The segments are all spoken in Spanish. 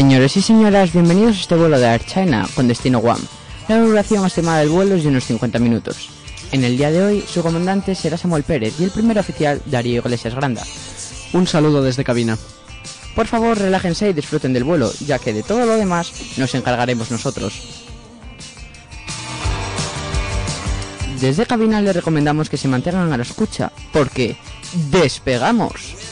Señores y señoras, bienvenidos a este vuelo de Air China con destino Guam. La duración estimada del vuelo es de unos 50 minutos. En el día de hoy, su comandante será Samuel Pérez y el primer oficial Darío Iglesias Granda. Un saludo desde cabina. Por favor, relájense y disfruten del vuelo, ya que de todo lo demás nos encargaremos nosotros. Desde cabina le recomendamos que se mantengan a la escucha, porque despegamos.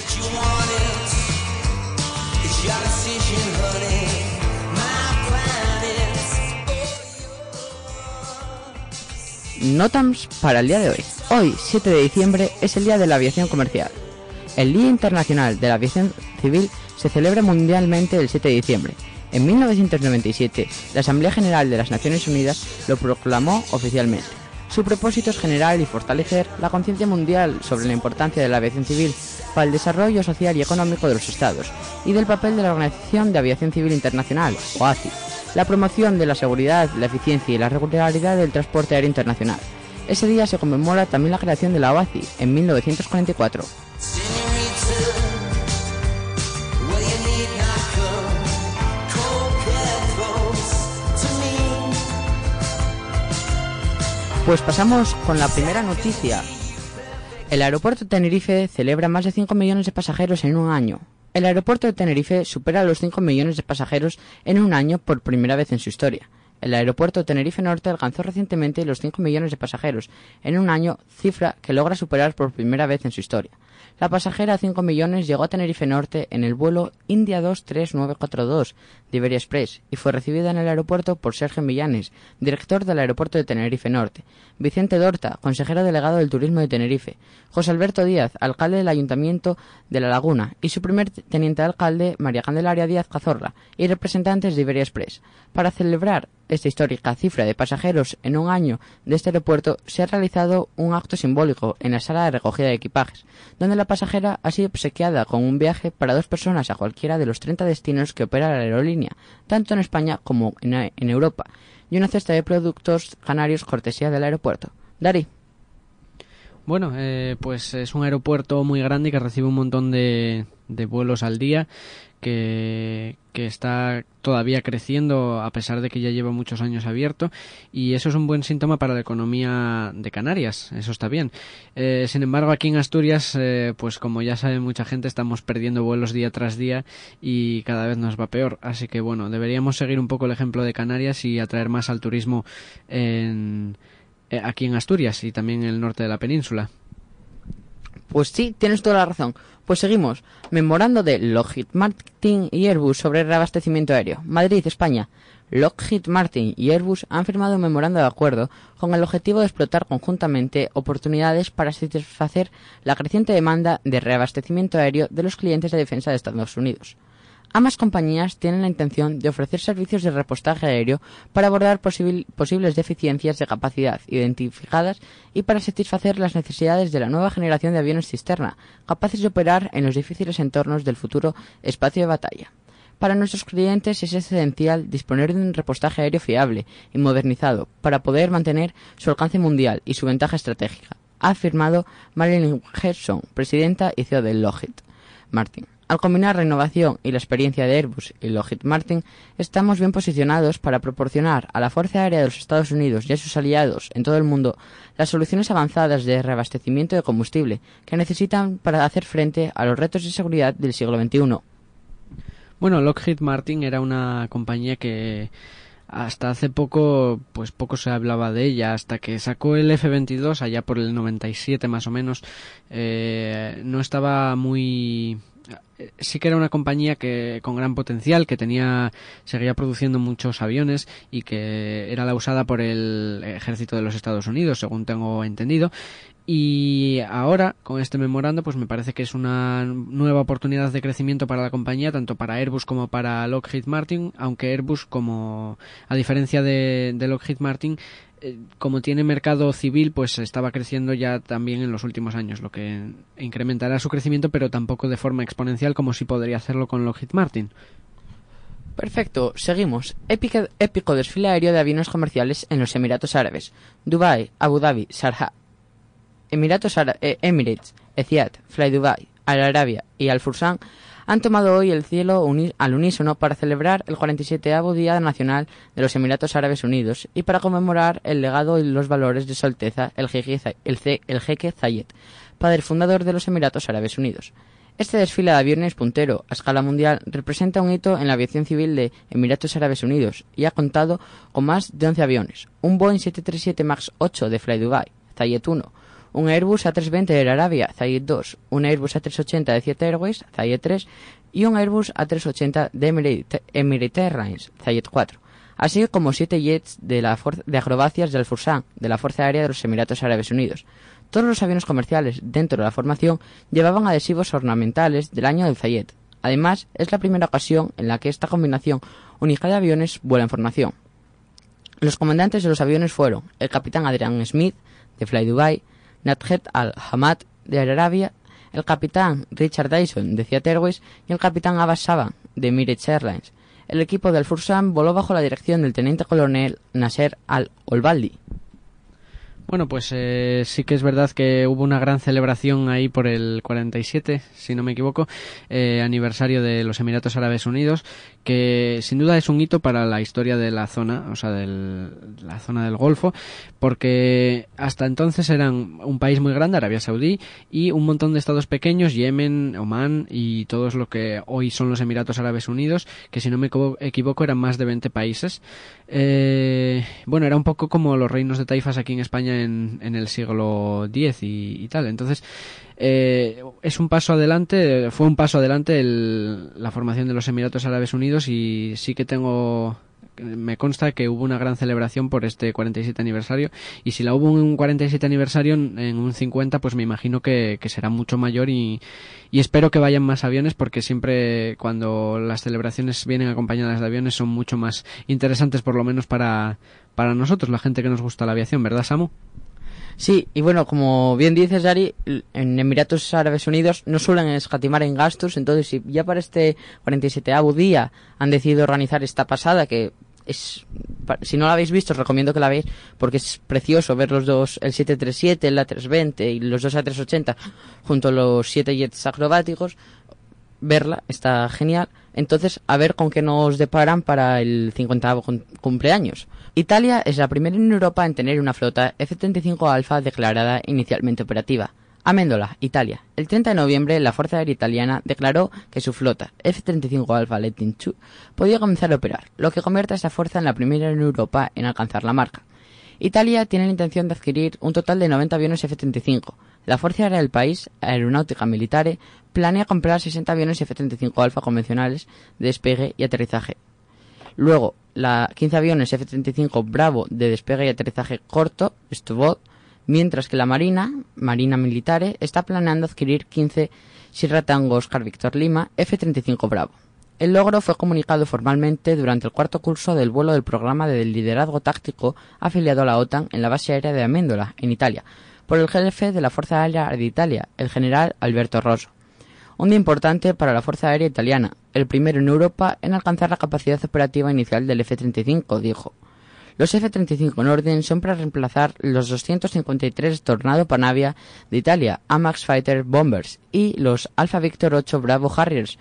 Notams para el día de hoy. Hoy, 7 de diciembre, es el Día de la Aviación Comercial. El Día Internacional de la Aviación Civil se celebra mundialmente el 7 de diciembre. En 1997, la Asamblea General de las Naciones Unidas lo proclamó oficialmente. Su propósito es generar y fortalecer la conciencia mundial sobre la importancia de la aviación civil para el desarrollo social y económico de los Estados y del papel de la Organización de Aviación Civil Internacional, OACI, la promoción de la seguridad, la eficiencia y la regularidad del transporte aéreo internacional. Ese día se conmemora también la creación de la OACI en 1944. Pues pasamos con la primera noticia. El aeropuerto de Tenerife celebra más de 5 millones de pasajeros en un año. El aeropuerto de Tenerife supera los 5 millones de pasajeros en un año por primera vez en su historia. El aeropuerto de Tenerife Norte alcanzó recientemente los 5 millones de pasajeros en un año, cifra que logra superar por primera vez en su historia. La pasajera 5 millones llegó a Tenerife Norte en el vuelo India 23942 de Iberia Express y fue recibida en el aeropuerto por Sergio Millanes, director del aeropuerto de Tenerife Norte, Vicente Dorta, consejero delegado del turismo de Tenerife, José Alberto Díaz, alcalde del Ayuntamiento de La Laguna. Y su primer teniente alcalde, María Candelaria Díaz Cazorla, y representantes de Iberia Express. Para celebrar esta histórica cifra de pasajeros en un año de este aeropuerto, se ha realizado un acto simbólico en la sala de recogida de equipajes, donde la pasajera ha sido obsequiada con un viaje para dos personas a cualquiera de los 30 destinos que opera la aerolínea, tanto en España como en, Europa, y una cesta de productos canarios cortesía del aeropuerto. Dari. Bueno, eh, pues es un aeropuerto muy grande que recibe un montón de, de vuelos al día que, está todavía creciendo a pesar de que ya lleva muchos años abierto y eso es un buen síntoma para la economía de Canarias, eso está bien. Eh, sin embargo, aquí en Asturias, eh, pues como ya sabe mucha gente, estamos perdiendo vuelos día tras día y cada vez nos va peor. Así que bueno, deberíamos seguir un poco el ejemplo de Canarias y atraer más al turismo en, eh, aquí en Asturias y también en el norte de la península. Pues sí, tienes toda la razón. Pues seguimos. Memorando de Lockheed Martin y Airbus sobre reabastecimiento aéreo. Madrid, España. Lockheed Martin y Airbus han firmado un memorando de acuerdo con el objetivo de explotar conjuntamente oportunidades para satisfacer la creciente demanda de reabastecimiento aéreo de los clientes de defensa de Estados Unidos. Ambas compañías tienen la intención de ofrecer servicios de repostaje aéreo para abordar posibles deficiencias de capacidad identificadas y para satisfacer las necesidades de la nueva generación de aviones cisterna, capaces de operar en los difíciles entornos del futuro espacio de batalla. Para nuestros clientes es esencial disponer de un repostaje aéreo fiable y modernizado para poder mantener su alcance mundial y su ventaja estratégica, ha afirmado Marilyn Gerson, presidenta y CEO de Lockheed Martin. Al combinar la innovación y la experiencia de Airbus y Lockheed Martin, estamos bien posicionados para proporcionar a la Fuerza Aérea de los Estados Unidos y a sus aliados en todo el mundo las soluciones avanzadas de reabastecimiento de combustible que necesitan para hacer frente a los retos de seguridad del siglo XXI. Bueno, Lockheed Martin era una compañía que hasta hace poco pues poco se hablaba de ella hasta que sacó el F-22 allá por el 97 más o menos eh, no estaba muy sí que era una compañía que con gran potencial que tenía seguía produciendo muchos aviones y que era la usada por el ejército de los Estados Unidos según tengo entendido. Y ahora con este memorando pues me parece que es una nueva oportunidad de crecimiento para la compañía tanto para Airbus como para Lockheed Martin aunque Airbus como a diferencia de, de Lockheed Martin como tiene mercado civil, pues estaba creciendo ya también en los últimos años, lo que incrementará su crecimiento, pero tampoco de forma exponencial como si podría hacerlo con Lockheed Martin. Perfecto, seguimos. épico desfile aéreo de aviones comerciales en los Emiratos Árabes. Dubai, Abu Dhabi, Sharjah. Emiratos eh, Emirates, Etihad, Fly Dubai, Al Arabia y Al Fursan han tomado hoy el cielo al unísono para celebrar el 47 Día Nacional de los Emiratos Árabes Unidos y para conmemorar el legado y los valores de su Alteza, el jeque, Zayed, padre fundador de los Emiratos Árabes Unidos. Este desfile de aviones puntero a escala mundial representa un hito en la aviación civil de Emiratos Árabes Unidos y ha contado con más de 11 aviones, un Boeing 737 MAX 8 de Fly Dubai, Zayed 1, un Airbus A320 de Arabia, Zayed 2, un Airbus A380 de Jet Airways, Zayed 3 y un Airbus A380 de Emirates Airlines, Zayed 4, así como siete jets de, la de acrobacias del Fursan, de la Fuerza Aérea de los Emiratos Árabes Unidos. Todos los aviones comerciales dentro de la formación llevaban adhesivos ornamentales del año del Zayed. Además, es la primera ocasión en la que esta combinación única de aviones vuela en formación. Los comandantes de los aviones fueron el capitán Adrian Smith, de Fly Dubai, Nadjet Al-Hamad de Arabia, el capitán Richard Dyson de Fiat y el capitán Abbas Saba de Emirates Airlines. El equipo del Fursan voló bajo la dirección del teniente coronel Nasser Al-Olbaldi. Bueno, pues eh, sí que es verdad que hubo una gran celebración ahí por el 47, si no me equivoco, eh, aniversario de los Emiratos Árabes Unidos, que sin duda es un hito para la historia de la zona, o sea, de la zona del Golfo, porque hasta entonces eran un país muy grande, Arabia Saudí, y un montón de estados pequeños, Yemen, Omán y todos lo que hoy son los Emiratos Árabes Unidos, que si no me equivoco eran más de 20 países. Eh, bueno, era un poco como los reinos de taifas aquí en España en, el siglo X y, tal. Entonces, eh, es un paso adelante, fue un paso adelante la formación de los Emiratos Árabes Unidos y sí que tengo me consta que hubo una gran celebración por este 47 aniversario y si la hubo en un 47 aniversario en un 50 pues me imagino que, será mucho mayor y, espero que vayan más aviones porque siempre cuando las celebraciones vienen acompañadas de aviones son mucho más interesantes por lo menos para, para nosotros, la gente que nos gusta la aviación, ¿verdad Samu? Sí, y bueno, como bien dices, Ari, en Emiratos Árabes Unidos no suelen escatimar en gastos, entonces si ya para este 47 día han decidido organizar esta pasada, que es si no la habéis visto os recomiendo que la veáis porque es precioso ver los dos el 737 el A320 y los dos A380 junto a los siete jets acrobáticos verla está genial entonces a ver con qué nos deparan para el 50 cumpleaños Italia es la primera en Europa en tener una flota F-35 Alfa declarada inicialmente operativa Améndola, Italia. El 30 de noviembre, la Fuerza Aérea Italiana declaró que su flota F-35 Alpha Lightning II podía comenzar a operar, lo que convierte a esta fuerza en la primera en Europa en alcanzar la marca. Italia tiene la intención de adquirir un total de 90 aviones F-35. La Fuerza Aérea del país, Aeronáutica Militare, planea comprar 60 aviones F-35 Alpha convencionales de despegue y aterrizaje. Luego, la 15 aviones F-35 Bravo de despegue y aterrizaje corto, STUBOT, mientras que la Marina, Marina Militare, está planeando adquirir 15 Sierra Tango Oscar Víctor Lima F-35 Bravo. El logro fue comunicado formalmente durante el cuarto curso del vuelo del programa de liderazgo táctico afiliado a la OTAN en la base aérea de Amendola, en Italia, por el jefe de la Fuerza Aérea de Italia, el general Alberto Rosso. Un día importante para la Fuerza Aérea Italiana, el primero en Europa en alcanzar la capacidad operativa inicial del F-35, dijo. Los F-35 Norden son para reemplazar los 253 Tornado Panavia de Italia, AMAX Fighter Bombers y los Alpha Victor 8 Bravo Harriers.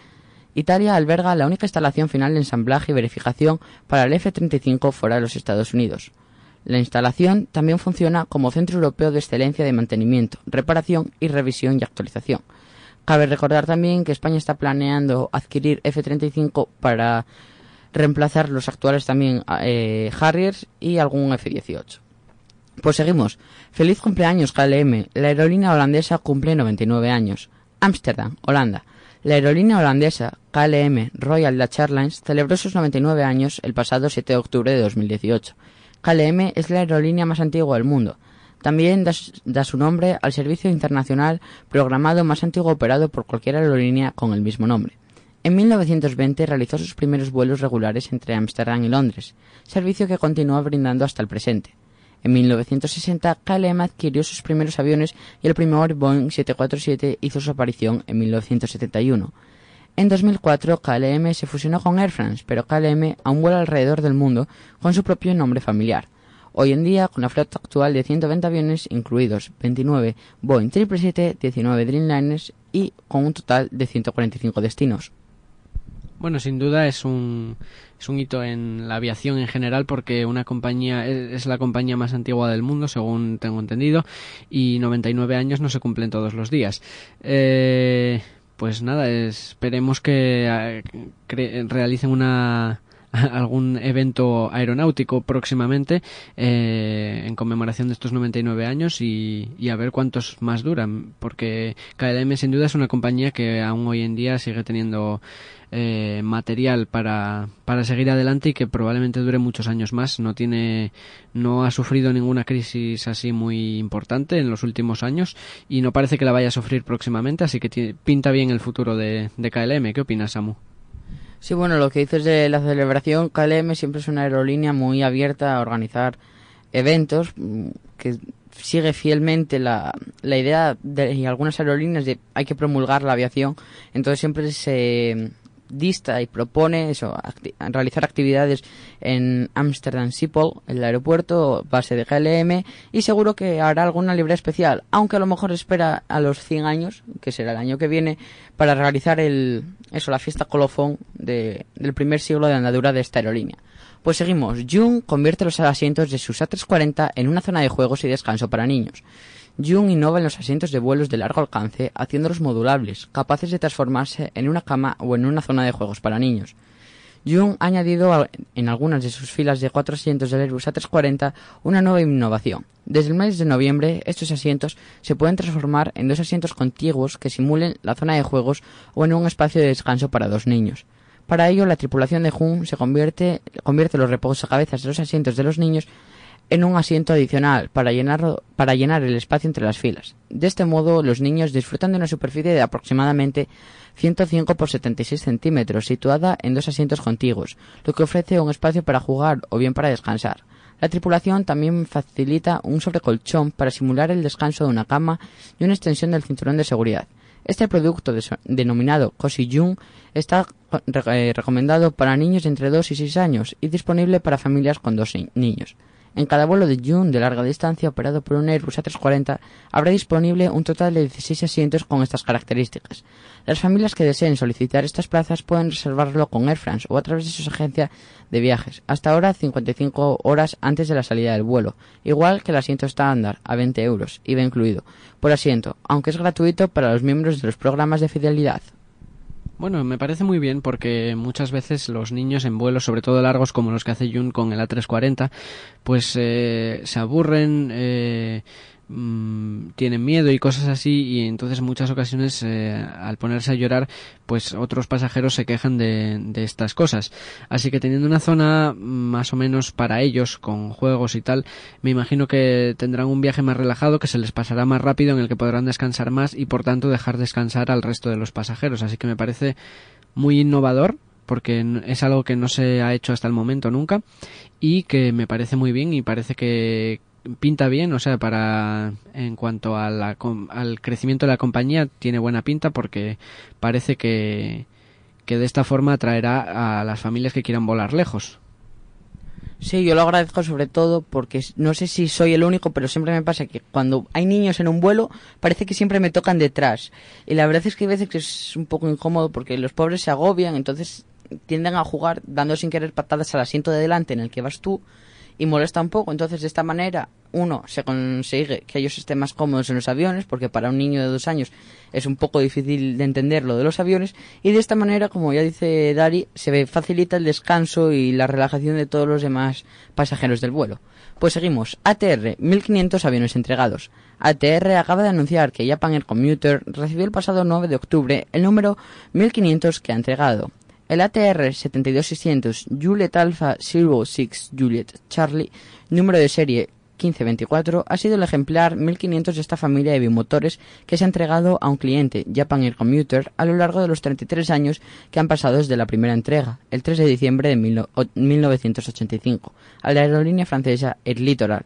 Italia alberga la única instalación final de ensamblaje y verificación para el F-35 fuera de los Estados Unidos. La instalación también funciona como Centro Europeo de Excelencia de Mantenimiento, Reparación y Revisión y Actualización. Cabe recordar también que España está planeando adquirir F-35 para reemplazar los actuales también eh, Harriers y algún F-18. Pues seguimos. Feliz cumpleaños KLM. La aerolínea holandesa cumple 99 años. Ámsterdam, Holanda. La aerolínea holandesa KLM Royal Dutch Airlines celebró sus 99 años el pasado 7 de octubre de 2018. KLM es la aerolínea más antigua del mundo. También da, su nombre al servicio internacional programado más antiguo operado por cualquier aerolínea con el mismo nombre. En 1920 realizó sus primeros vuelos regulares entre Ámsterdam y Londres, servicio que continúa brindando hasta el presente. En 1960, KLM adquirió sus primeros aviones y el primer Boeing 747 hizo su aparición en 1971. En 2004, KLM se fusionó con Air France, pero KLM aún vuela alrededor del mundo con su propio nombre familiar. Hoy en día, con la flota actual de 120 aviones, incluidos 29 Boeing 777, 19 Dreamliners y con un total de 145 destinos. Bueno, sin duda es un, es un hito en la aviación en general porque una compañía es la compañía más antigua del mundo, según tengo entendido, y 99 años no se cumplen todos los días. Eh, pues nada, esperemos que eh, realicen una algún evento aeronáutico próximamente eh, en conmemoración de estos 99 años y, y, a ver cuántos más duran, porque KLM sin duda es una compañía que aún hoy en día sigue teniendo eh, material para, para seguir adelante y que probablemente dure muchos años más. No tiene, no ha sufrido ninguna crisis así muy importante en los últimos años y no parece que la vaya a sufrir próximamente, así que pinta bien el futuro de, de KLM. ¿Qué opinas, Samu? Sí, bueno, lo que dices de la celebración, KLM siempre es una aerolínea muy abierta a organizar eventos mm, que sigue fielmente la, la idea de algunas aerolíneas de hay que promulgar la aviación, entonces siempre se dista y propone eso, realizar actividades en Amsterdam Schiphol, el aeropuerto base de GLM, y seguro que hará alguna libre especial, aunque a lo mejor espera a los 100 años, que será el año que viene, para realizar el, eso, la fiesta colofón de, del primer siglo de andadura de esta aerolínea. Pues seguimos. Jung convierte los asientos de sus A340 en una zona de juegos y descanso para niños. Jung innova en los asientos de vuelos de largo alcance, haciéndolos modulables, capaces de transformarse en una cama o en una zona de juegos para niños. Jung ha añadido en algunas de sus filas de cuatro asientos del Airbus A340 una nueva innovación. Desde el mes de noviembre, estos asientos se pueden transformar en dos asientos contiguos que simulen la zona de juegos o en un espacio de descanso para dos niños. Para ello, la tripulación de Jung se convierte, convierte los reposacabezas de los asientos de los niños en un asiento adicional para, para llenar el espacio entre las filas. De este modo, los niños disfrutan de una superficie de aproximadamente 105 por 76 centímetros, situada en dos asientos contiguos, lo que ofrece un espacio para jugar o bien para descansar. La tripulación también facilita un sobrecolchón para simular el descanso de una cama y una extensión del cinturón de seguridad. Este producto denominado Cosi Jung está eh, recomendado para niños de entre 2 y 6 años y disponible para familias con dos niños. En cada vuelo de June de larga distancia operado por un Airbus A340 habrá disponible un total de 16 asientos con estas características. Las familias que deseen solicitar estas plazas pueden reservarlo con Air France o a través de su agencia de viajes, hasta ahora 55 horas antes de la salida del vuelo, igual que el asiento estándar, a 20 euros, IVA incluido, por asiento, aunque es gratuito para los miembros de los programas de fidelidad. Bueno, me parece muy bien porque muchas veces los niños en vuelos, sobre todo largos como los que hace Jun con el A340, pues eh, se aburren, eh, Mm, tienen miedo y cosas así y entonces muchas ocasiones eh, al ponerse a llorar pues otros pasajeros se quejan de, estas cosas. Así que teniendo una zona más o menos para ellos con juegos y tal me imagino que tendrán un viaje más relajado que se les pasará más rápido en el que podrán descansar más y por tanto dejar descansar al resto de los pasajeros. Así que me parece muy innovador porque es algo que no se ha hecho hasta el momento nunca y que me parece muy bien y parece que, pinta bien, o sea, para en cuanto al crecimiento de la compañía tiene buena pinta porque parece que, que de esta forma atraerá a las familias que quieran volar lejos. Sí, yo lo agradezco sobre todo porque no sé si soy el único, pero siempre me pasa que cuando hay niños en un vuelo parece que siempre me tocan detrás. Y la verdad es que hay veces que es un poco incómodo porque los pobres se agobian, entonces tienden a jugar dando sin querer patadas al asiento de delante en el que vas tú y molesta un poco. Entonces, de esta manera, uno, se consigue que ellos estén más cómodos en los aviones, porque para un niño de dos años es un poco difícil de entender lo de los aviones, y de esta manera, como ya dice Dari, se facilita el descanso y la relajación de todos los demás pasajeros del vuelo. Pues seguimos. ATR, 1500 aviones entregados. ATR acaba de anunciar que Japan Air Commuter recibió el pasado 9 de octubre el número 1500 que ha entregado. El ATR 72600 Juliet Alpha 06 Juliet Charlie, número de serie 1524, ha sido el ejemplar 1500 de esta familia de bimotores que se ha entregado a un cliente, Japan Air Commuter, a lo largo de los 33 años que han pasado desde la primera entrega, el 3 de diciembre de 1985, a la aerolínea francesa Air Littoral.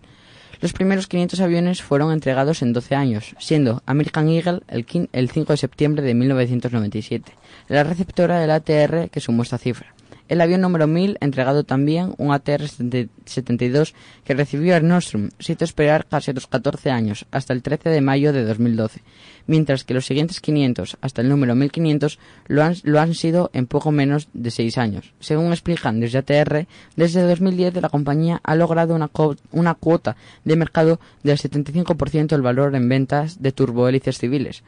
Los primeros 500 aviones fueron entregados en 12 años, siendo American Eagle el, 5 de septiembre de 1997, la receptora del ATR que sumó esta cifra. El avión número 1000 entregado también un ATR-72 que recibió Air Nostrum, se hizo esperar casi otros 14 años, hasta el 13 de mayo de 2012, mientras que los siguientes 500 hasta el número 1500 lo han, lo han sido en poco menos de 6 años. Según explican desde ATR, desde 2010 la compañía ha logrado una, una cuota de mercado del 75% del valor en ventas de turbohélices civiles,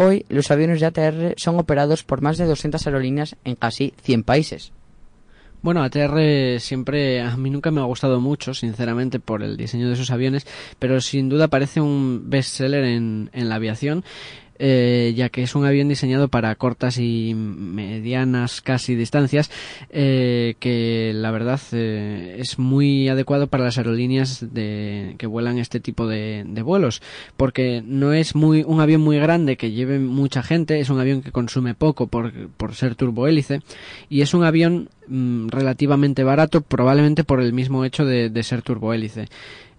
Hoy los aviones de ATR son operados por más de 200 aerolíneas en casi 100 países. Bueno, ATR siempre a mí nunca me ha gustado mucho, sinceramente, por el diseño de sus aviones, pero sin duda parece un bestseller en, en la aviación eh, ya que es un avión diseñado para cortas y medianas casi distancias, eh, que la verdad eh, es muy adecuado para las aerolíneas de, que vuelan este tipo de, vuelos, porque no es muy un avión muy grande que lleve mucha gente, es un avión que consume poco por, por ser turbohélice y es un avión mm, relativamente barato, probablemente por el mismo hecho de, de ser turbohélice.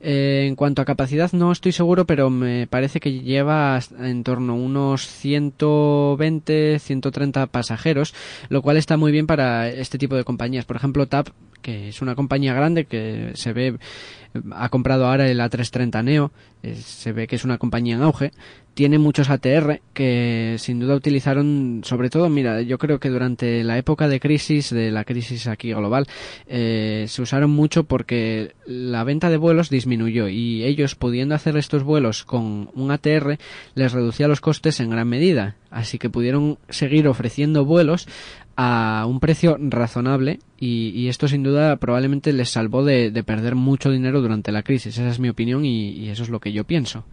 Eh, en cuanto a capacidad no estoy seguro, pero me parece que lleva en torno a unos 120, 130 pasajeros, lo cual está muy bien para este tipo de compañías. Por ejemplo, TAP, que es una compañía grande que se ve ha comprado ahora el A330 Neo, eh, se ve que es una compañía en auge, tiene muchos ATR que sin duda utilizaron, sobre todo, mira, yo creo que durante la época de crisis, de la crisis aquí global, eh, se usaron mucho porque la venta de vuelos disminuyó y ellos pudiendo hacer estos vuelos con un ATR les reducía los costes en gran medida, así que pudieron seguir ofreciendo vuelos a un precio razonable y, esto sin duda probablemente les salvó de, perder mucho dinero durante la crisis. Esa es mi opinión y, eso es lo que yo pienso.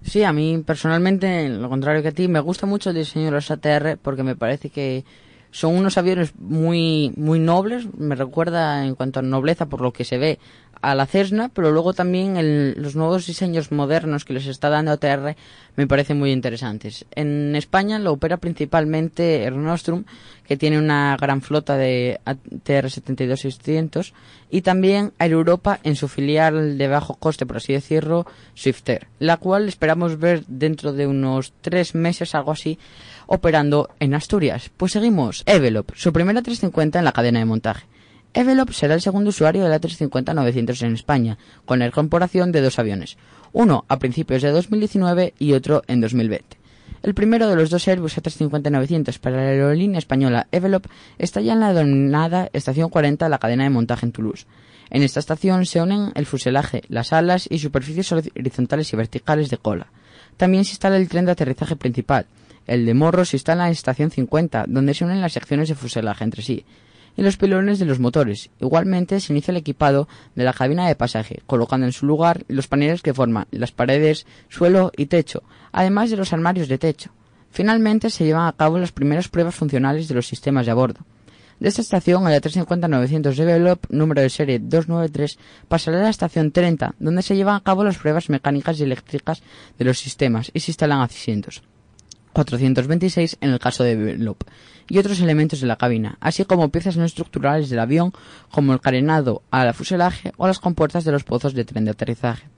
Sí, a mí personalmente, lo contrario que a ti, me gusta mucho el diseño de los ATR porque me parece que son unos aviones muy muy nobles, me recuerda en cuanto a nobleza por lo que se ve a la Cessna, pero luego también los nuevos diseños modernos que les está dando ATR me parecen muy interesantes. En España lo opera principalmente Air Nostrum, que tiene una gran flota de ATR 72-600, y también Air Europa en su filial de bajo coste, por así decirlo, Swifter, la cual esperamos ver dentro de unos tres meses, algo así, operando en Asturias. Pues seguimos. Evelop, su primera 350 en la cadena de montaje. Evelop será el segundo usuario de la 350-900 en España, con la incorporación de dos aviones, uno a principios de 2019 y otro en 2020. El primero de los dos Airbus A350-900 para la aerolínea española Evelop está ya en la denominada Estación 40 de la cadena de montaje en Toulouse. En esta estación se unen el fuselaje, las alas y superficies horizontales y verticales de cola. También se instala el tren de aterrizaje principal. El de morro se instala en la estación 50, donde se unen las secciones de fuselaje entre sí y los pilones de los motores. Igualmente se inicia el equipado de la cabina de pasaje, colocando en su lugar los paneles que forman las paredes, suelo y techo, además de los armarios de techo. Finalmente se llevan a cabo las primeras pruebas funcionales de los sistemas de a bordo. De esta estación, a la 350-900 Develop, número de serie 293, pasará a la estación 30, donde se llevan a cabo las pruebas mecánicas y eléctricas de los sistemas y se instalan asientos. 426 en el caso de y otros elementos de la cabina, así como piezas no estructurales del avión, como el carenado al fuselaje o las compuertas de los pozos de tren de aterrizaje.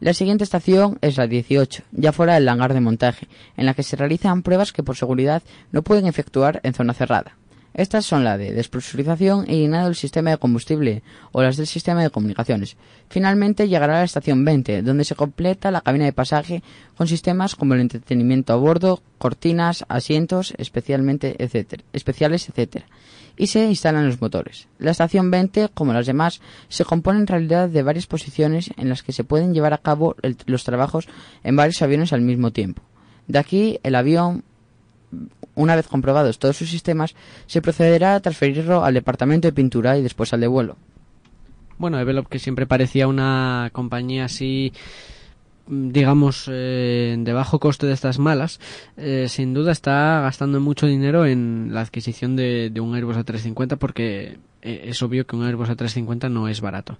La siguiente estación es la 18, ya fuera del hangar de montaje, en la que se realizan pruebas que por seguridad no pueden efectuar en zona cerrada. Estas son la de despresurización y llenado del sistema de combustible o las del sistema de comunicaciones. Finalmente llegará a la estación 20, donde se completa la cabina de pasaje con sistemas como el entretenimiento a bordo, cortinas, asientos especialmente especiales, etc. Y se instalan los motores. La estación 20, como las demás, se compone en realidad de varias posiciones en las que se pueden llevar a cabo los trabajos en varios aviones al mismo tiempo. De aquí el avión una vez comprobados todos sus sistemas, se procederá a transferirlo al departamento de pintura y después al de vuelo. Bueno, Evelop, que siempre parecía una compañía así digamos, eh, de bajo coste de estas malas, eh, sin duda está gastando mucho dinero en la adquisición de, de un Airbus A350 porque eh, es obvio que un Airbus A350 no es barato.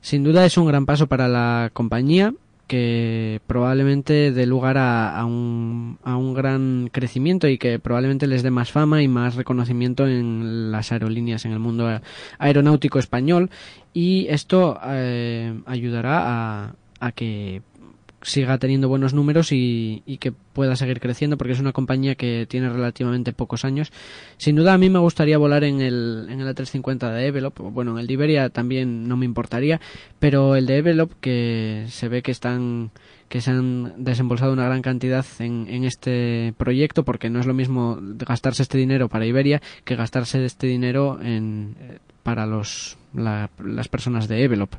Sin duda es un gran paso para la compañía que probablemente dé lugar a, un, a, un, gran crecimiento y que probablemente les dé más fama y más reconocimiento en las aerolíneas, en el mundo aeronáutico español. Y esto eh, ayudará a, a, que siga teniendo buenos números y, que pueda seguir creciendo porque es una compañía que tiene relativamente pocos años. Sin duda a mí me gustaría volar en el, en el A350 de Evelop, bueno, en el de Iberia también no me importaría, pero el de Evelop que se ve que están que se han desembolsado una gran cantidad en, en este proyecto porque no es lo mismo gastarse este dinero para Iberia que gastarse este dinero en, eh, para los, las personas de Evelop.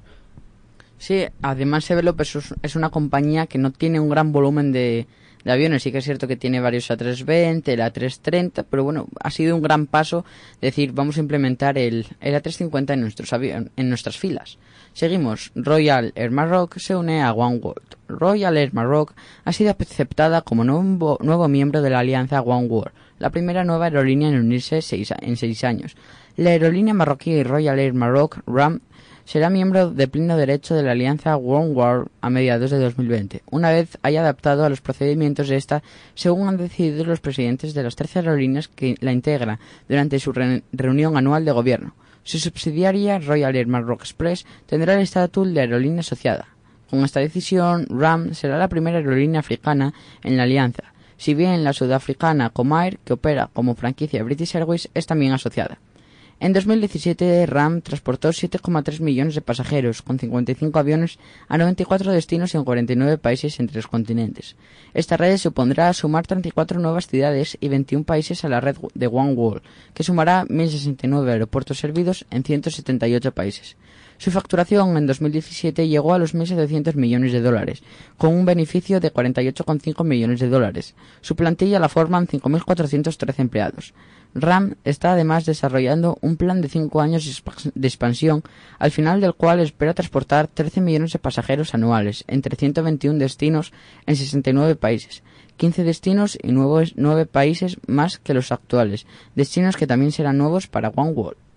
Sí, además Evelop es, una compañía que no tiene un gran volumen de, aviones. Sí que es cierto que tiene varios A320, el A330, pero bueno, ha sido un gran paso decir, vamos a implementar el, el A350 en, nuestros en nuestras filas. Seguimos. Royal Air Maroc se une a One World. Royal Air Maroc ha sido aceptada como nuevo, nuevo miembro de la alianza One World, la primera nueva aerolínea en unirse en seis años. La aerolínea marroquí Royal Air Maroc, RAM, será miembro de pleno derecho de la alianza World a mediados de 2020, una vez haya adaptado a los procedimientos de esta según han decidido los presidentes de las tres aerolíneas que la integran durante su reunión anual de gobierno. Su subsidiaria Royal Air Maroc Express tendrá el estatus de aerolínea asociada. Con esta decisión, RAM será la primera aerolínea africana en la alianza, si bien la sudafricana Comair, que opera como franquicia British Airways, es también asociada. En 2017, RAM transportó 7,3 millones de pasajeros, con 55 aviones, a 94 destinos en 49 países en tres continentes. Esta red supondrá sumar 34 nuevas ciudades y 21 países a la red de One World, que sumará 1.069 aeropuertos servidos en 178 países. Su facturación en 2017 llegó a los 1.700 millones de dólares, con un beneficio de 48,5 millones de dólares. Su plantilla la forman 5.413 empleados. RAM está además desarrollando un plan de cinco años de expansión, al final del cual espera transportar 13 millones de pasajeros anuales entre 121 destinos en 69 países, 15 destinos y nuevos 9 países más que los actuales, destinos que también serán nuevos para One World.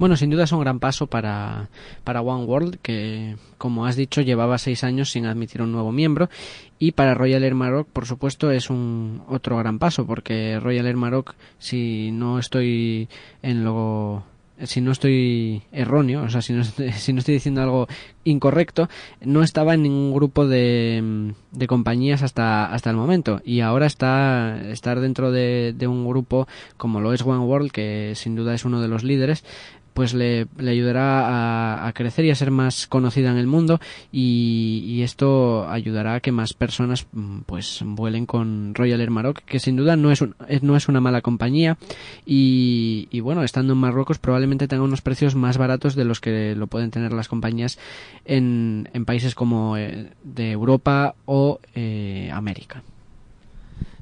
Bueno, sin duda es un gran paso para, para One World, que, como has dicho, llevaba seis años sin admitir un nuevo miembro. Y para Royal Air Maroc, por supuesto, es un otro gran paso, porque Royal Air Maroc, si no estoy en lo si no estoy erróneo, o sea, si no, estoy diciendo algo incorrecto, no estaba en ningún grupo de, de compañías hasta, hasta el momento. Y ahora está estar dentro de, de, un grupo como lo es One World, que sin duda es uno de los líderes, pues le, ayudará a, crecer y a ser más conocida en el mundo y, esto ayudará a que más personas mm, pues vuelen con Royal Air Maroc que sin duda no es, no es una mala compañía y, bueno estando en Marruecos probablemente tenga unos precios más baratos de los que lo pueden tener las compañías en, en países como eh, de Europa o eh, América.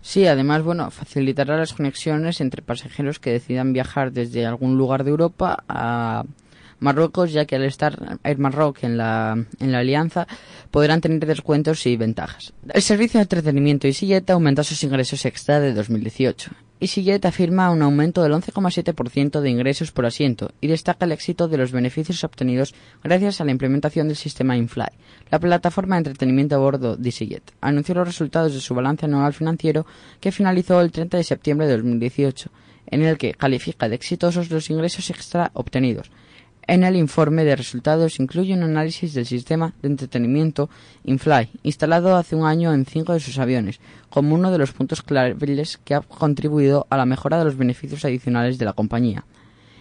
Sí, además, bueno, facilitará las conexiones entre pasajeros que decidan viajar desde algún lugar de Europa a Marruecos, ya que al estar Air en la, en la alianza podrán tener descuentos y ventajas. El servicio de entretenimiento EasyJet aumentó sus ingresos extra de 2018. EasyJet afirma un aumento del 11,7% de ingresos por asiento y destaca el éxito de los beneficios obtenidos gracias a la implementación del sistema InFly. La plataforma de entretenimiento a bordo de EasyJet anunció los resultados de su balance anual financiero que finalizó el 30 de septiembre de 2018, en el que califica de exitosos los ingresos extra obtenidos en el informe de resultados incluye un análisis del sistema de entretenimiento InFly, instalado hace un año en cinco de sus aviones, como uno de los puntos claves que ha contribuido a la mejora de los beneficios adicionales de la compañía.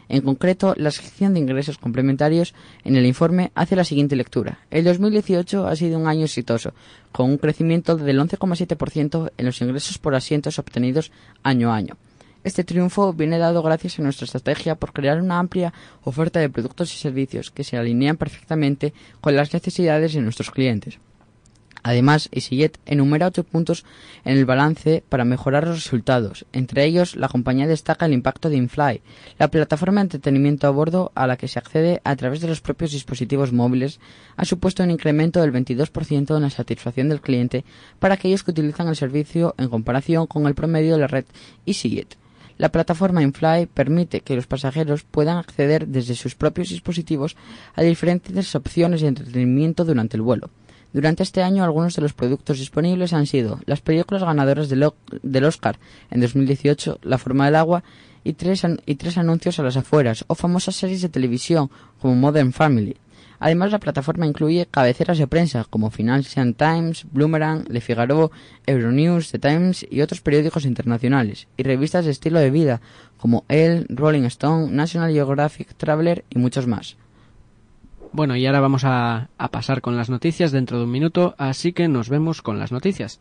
En concreto, la sección de ingresos complementarios en el informe hace la siguiente lectura. El 2018 ha sido un año exitoso, con un crecimiento del 11,7% en los ingresos por asientos obtenidos año a año. Este triunfo viene dado gracias a nuestra estrategia por crear una amplia oferta de productos y servicios que se alinean perfectamente con las necesidades de nuestros clientes. Además, EasyJet enumera otros puntos en el balance para mejorar los resultados. Entre ellos, la compañía destaca el impacto de InFly, la plataforma de entretenimiento a bordo a la que se accede a través de los propios dispositivos móviles, ha supuesto un incremento del 22% en la satisfacción del cliente para aquellos que utilizan el servicio en comparación con el promedio de la red EasyJet. La plataforma InFly permite que los pasajeros puedan acceder desde sus propios dispositivos a diferentes opciones de entretenimiento durante el vuelo. Durante este año, algunos de los productos disponibles han sido las películas ganadoras del, Oscar en 2018, La forma del agua y tres anuncios a las afueras, o famosas series de televisión como Modern Family. Además, la plataforma incluye cabeceras de prensa como Financial Times, Bloomerang, Le Figaro, Euronews, The Times y otros periódicos internacionales, y revistas de estilo de vida como Elle, Rolling Stone, National Geographic Traveler y muchos más. Bueno, y ahora vamos a, a pasar con las noticias dentro de un minuto, así que nos vemos con las noticias.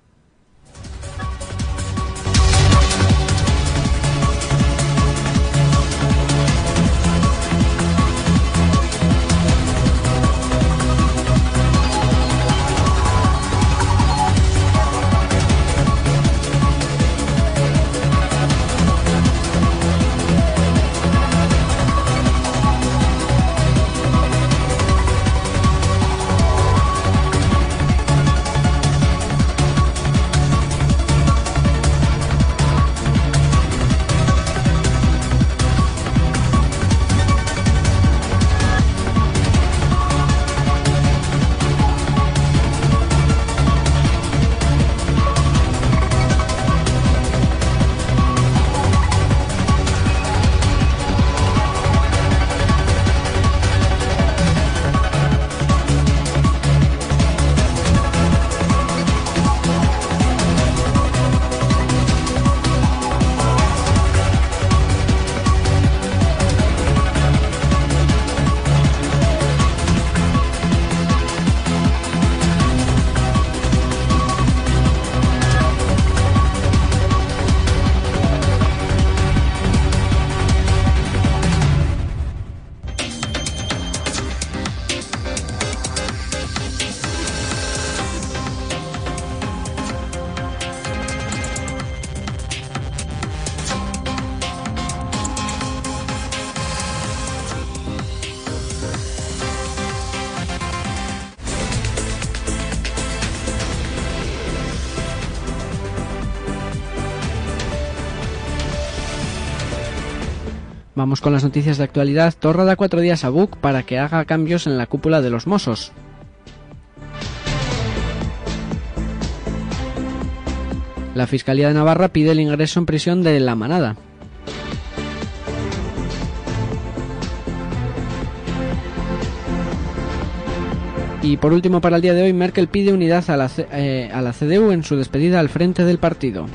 Vamos con las noticias de actualidad. Torra da cuatro días a Buc para que haga cambios en la cúpula de los Mossos. La Fiscalía de Navarra pide el ingreso en prisión de La Manada. Y por último, para el día de hoy, Merkel pide unidad a la, eh, a la CDU en su despedida al frente del partido.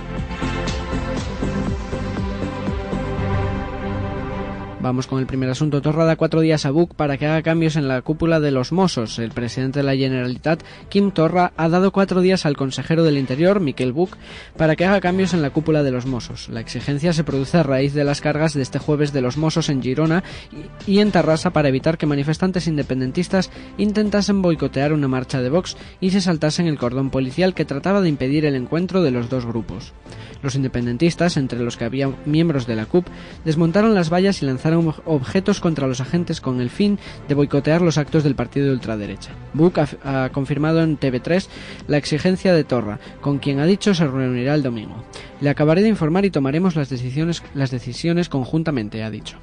Vamos con el primer asunto. Torra da cuatro días a Buc para que haga cambios en la cúpula de los Mossos. El presidente de la Generalitat, Kim Torra, ha dado cuatro días al consejero del Interior, Miquel Buc, para que haga cambios en la cúpula de los Mossos. La exigencia se produce a raíz de las cargas de este jueves de los Mossos en Girona y en Tarrasa para evitar que manifestantes independentistas intentasen boicotear una marcha de Vox y se saltasen el cordón policial que trataba de impedir el encuentro de los dos grupos. Los independentistas, entre los que había miembros de la CUP, desmontaron las vallas y lanzaron objetos contra los agentes con el fin de boicotear los actos del partido de ultraderecha. Buc ha, confirmado en TV3 la exigencia de Torra, con quien ha dicho se reunirá el domingo. Le acabaré de informar y tomaremos las decisiones, las decisiones conjuntamente, ha dicho.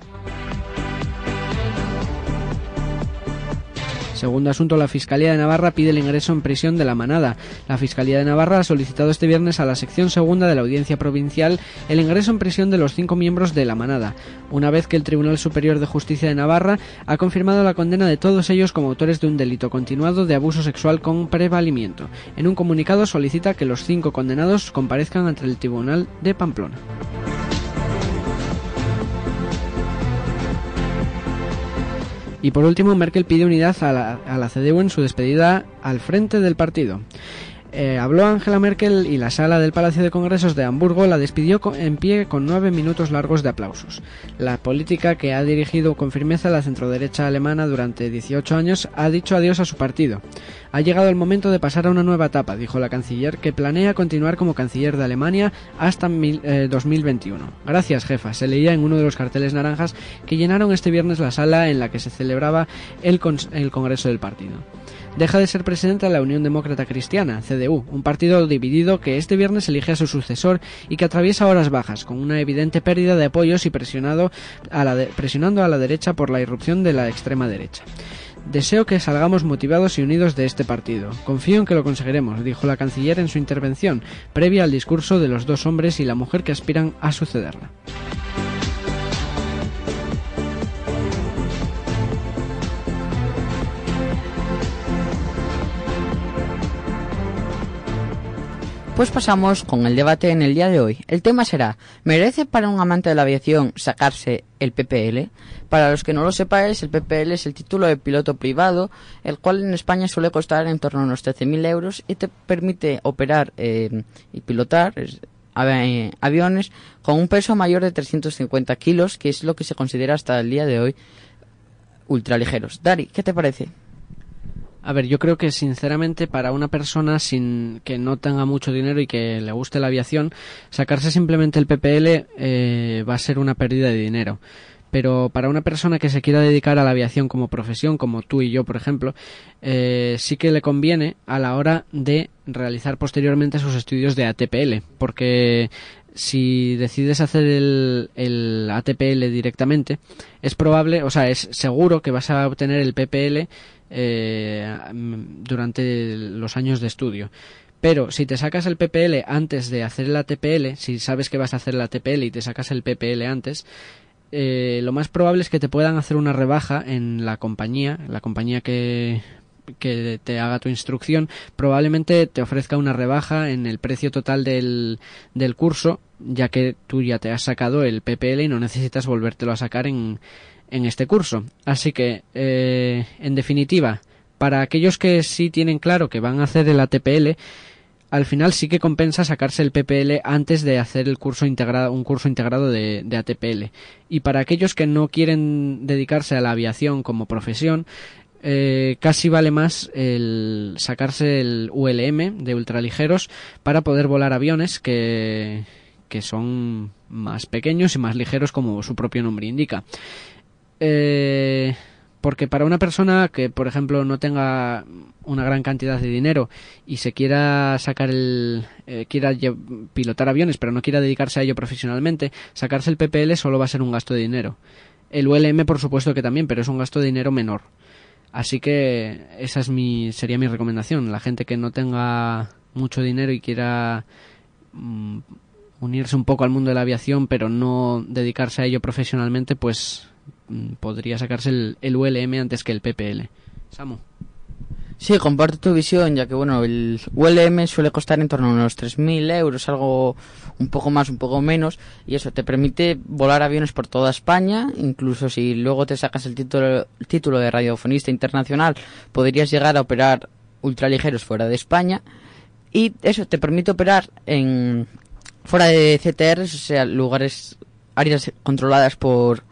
Segundo asunto, la Fiscalía de Navarra pide el ingreso en prisión de la manada. La Fiscalía de Navarra ha solicitado este viernes a la sección segunda de la Audiencia Provincial el ingreso en prisión de los cinco miembros de la manada, una vez que el Tribunal Superior de Justicia de Navarra ha confirmado la condena de todos ellos como autores de un delito continuado de abuso sexual con prevalimiento. En un comunicado solicita que los cinco condenados comparezcan ante el Tribunal de Pamplona. Y por último, Merkel pide unidad a la, a la CDU en su despedida al frente del partido. Eh, habló Angela Merkel y la sala del Palacio de Congresos de Hamburgo la despidió en pie con nueve minutos largos de aplausos. La política que ha dirigido con firmeza la centroderecha alemana durante 18 años ha dicho adiós a su partido. Ha llegado el momento de pasar a una nueva etapa, dijo la canciller, que planea continuar como canciller de Alemania hasta 2021. Eh, Gracias, jefa, se leía en uno de los carteles naranjas que llenaron este viernes la sala en la que se celebraba el, el Congreso del partido deja de ser presidenta de la Unión Demócrata Cristiana, CDU, un partido dividido que este viernes elige a su sucesor y que atraviesa horas bajas, con una evidente pérdida de apoyos y presionado a la presionando a la derecha por la irrupción de la extrema derecha. Deseo que salgamos motivados y unidos de este partido. Confío en que lo conseguiremos, dijo la canciller en su intervención, previa al discurso de los dos hombres y la mujer que aspiran a sucederla. Pues pasamos con el debate en el día de hoy. El tema será, ¿merece para un amante de la aviación sacarse el PPL? Para los que no lo sepáis, el PPL es el título de piloto privado, el cual en España suele costar en torno a unos 13.000 euros y te permite operar eh, y pilotar aviones con un peso mayor de 350 kilos, que es lo que se considera hasta el día de hoy ultraligeros. Dari, ¿qué te parece? A ver, yo creo que sinceramente para una persona sin que no tenga mucho dinero y que le guste la aviación, sacarse simplemente el PPL eh, va a ser una pérdida de dinero. Pero para una persona que se quiera dedicar a la aviación como profesión, como tú y yo, por ejemplo, eh, sí que le conviene a la hora de realizar posteriormente sus estudios de ATPL, porque si decides hacer el, el, ATPL directamente, es probable, o sea, es seguro que vas a obtener el PPL eh, durante los años de estudio. Pero si te sacas el PPL antes de hacer el ATPL, si sabes que vas a hacer el ATPL y te sacas el PPL antes, eh, lo más probable es que te puedan hacer una rebaja en la compañía, la compañía que, que te haga tu instrucción, probablemente te ofrezca una rebaja en el precio total del, del curso, ya que tú ya te has sacado el PPL y no necesitas volvértelo a sacar en, en este curso. Así que, eh, en definitiva, para aquellos que sí tienen claro que van a hacer el ATPL, al final sí que compensa sacarse el PPL antes de hacer el curso integrado, un curso integrado de, ATPL. Y para aquellos que no quieren dedicarse a la aviación como profesión, eh, casi vale más el sacarse el ULM de ultraligeros para poder volar aviones que, que son más pequeños y más ligeros como su propio nombre indica. Eh, porque para una persona que, por ejemplo, no tenga una gran cantidad de dinero y se quiera sacar el. Eh, quiera pilotar aviones, pero no quiera dedicarse a ello profesionalmente, sacarse el PPL solo va a ser un gasto de dinero. El ULM, por supuesto que también, pero es un gasto de dinero menor. Así que esa es mi, sería mi recomendación. La gente que no tenga mucho dinero y quiera mm, unirse un poco al mundo de la aviación, pero no dedicarse a ello profesionalmente, pues podría sacarse el, ULM antes que el PPL. Samu. Sí, comparto tu visión, ya que bueno, el ULM suele costar en torno a unos 3.000 euros, algo un poco más, un poco menos, y eso te permite volar aviones por toda España, incluso si luego te sacas el título, el título de radiofonista internacional, podrías llegar a operar ultraligeros fuera de España, y eso te permite operar en fuera de CTRs, o sea, lugares, áreas controladas por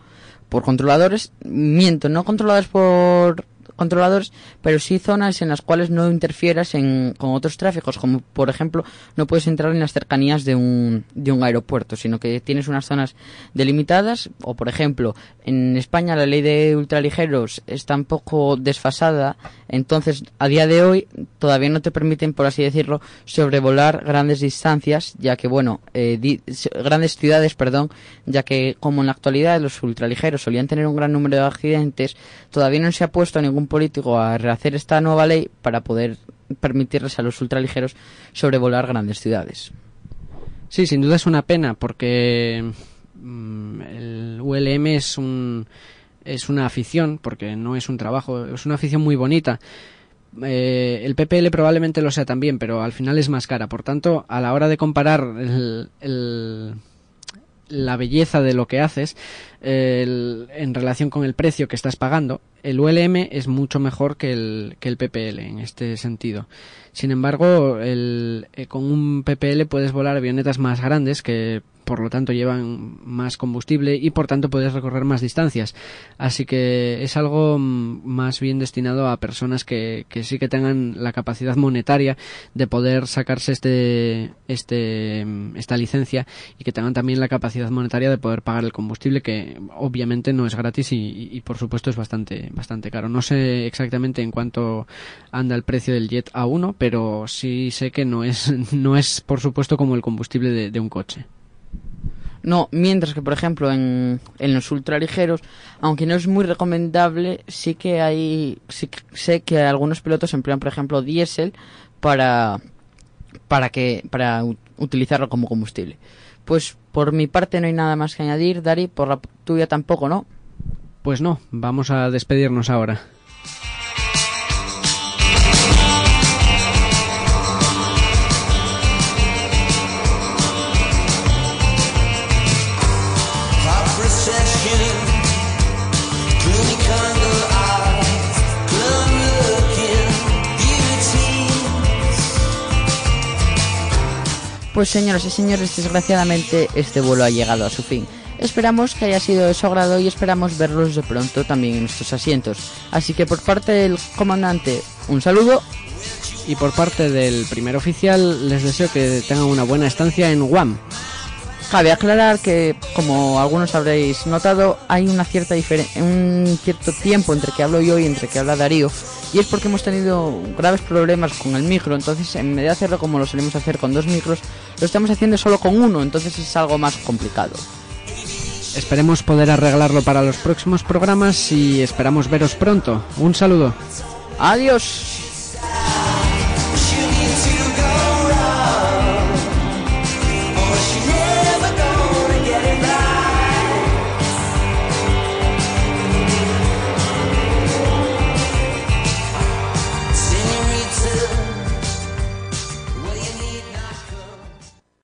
por controladores, miento, no controladas por controladores, pero sí zonas en las cuales no interfieras en, con otros tráficos, como por ejemplo no puedes entrar en las cercanías de un, de un aeropuerto, sino que tienes unas zonas delimitadas, o por ejemplo, en España la ley de ultraligeros está un poco desfasada, entonces a día de hoy todavía no te permiten, por así decirlo, sobrevolar grandes distancias, ya que bueno, eh, grandes ciudades, perdón, ya que como en la actualidad los ultraligeros solían tener un gran número de accidentes, todavía no se ha puesto ningún político a rehacer esta nueva ley para poder permitirles a los ultraligeros sobrevolar grandes ciudades. Sí, sin duda es una pena porque mm, el ULM es un es una afición porque no es un trabajo, es una afición muy bonita. Eh, el PPL probablemente lo sea también, pero al final es más cara. Por tanto, a la hora de comparar el la belleza de lo que haces en relación con el precio que estás pagando, el ULM es mucho mejor que el, que el PPL en este sentido. Sin embargo, el, eh, con un PPL puedes volar avionetas más grandes que por lo tanto llevan más combustible y por tanto puedes recorrer más distancias. Así que es algo mm, más bien destinado a personas que, que sí que tengan la capacidad monetaria de poder sacarse este, este, mm, esta licencia y que tengan también la capacidad monetaria de poder pagar el combustible que obviamente no es gratis y, y por supuesto es bastante, bastante caro. No sé exactamente en cuánto anda el precio del Jet A1, pero sí sé que no es, no es por supuesto como el combustible de un coche. No, mientras que, por ejemplo, en, en los ultraligeros, aunque no es muy recomendable, sí que hay, sí sé que algunos pilotos emplean, por ejemplo, diésel para, para que, para utilizarlo como combustible. Pues por mi parte no hay nada más que añadir, Dari, por la tuya tampoco, ¿no? Pues no, vamos a despedirnos ahora. Pues señoras y señores, desgraciadamente este vuelo ha llegado a su fin. Esperamos que haya sido de su agrado y esperamos verlos de pronto también en nuestros asientos. Así que por parte del comandante, un saludo. Y por parte del primer oficial, les deseo que tengan una buena estancia en Guam. Cabe aclarar que, como algunos habréis notado, hay una cierta un cierto tiempo entre que hablo yo y entre que habla Darío, y es porque hemos tenido graves problemas con el micro, entonces en vez de hacerlo como lo solemos hacer con dos micros, lo estamos haciendo solo con uno, entonces es algo más complicado. Esperemos poder arreglarlo para los próximos programas y esperamos veros pronto. Un saludo. Adiós.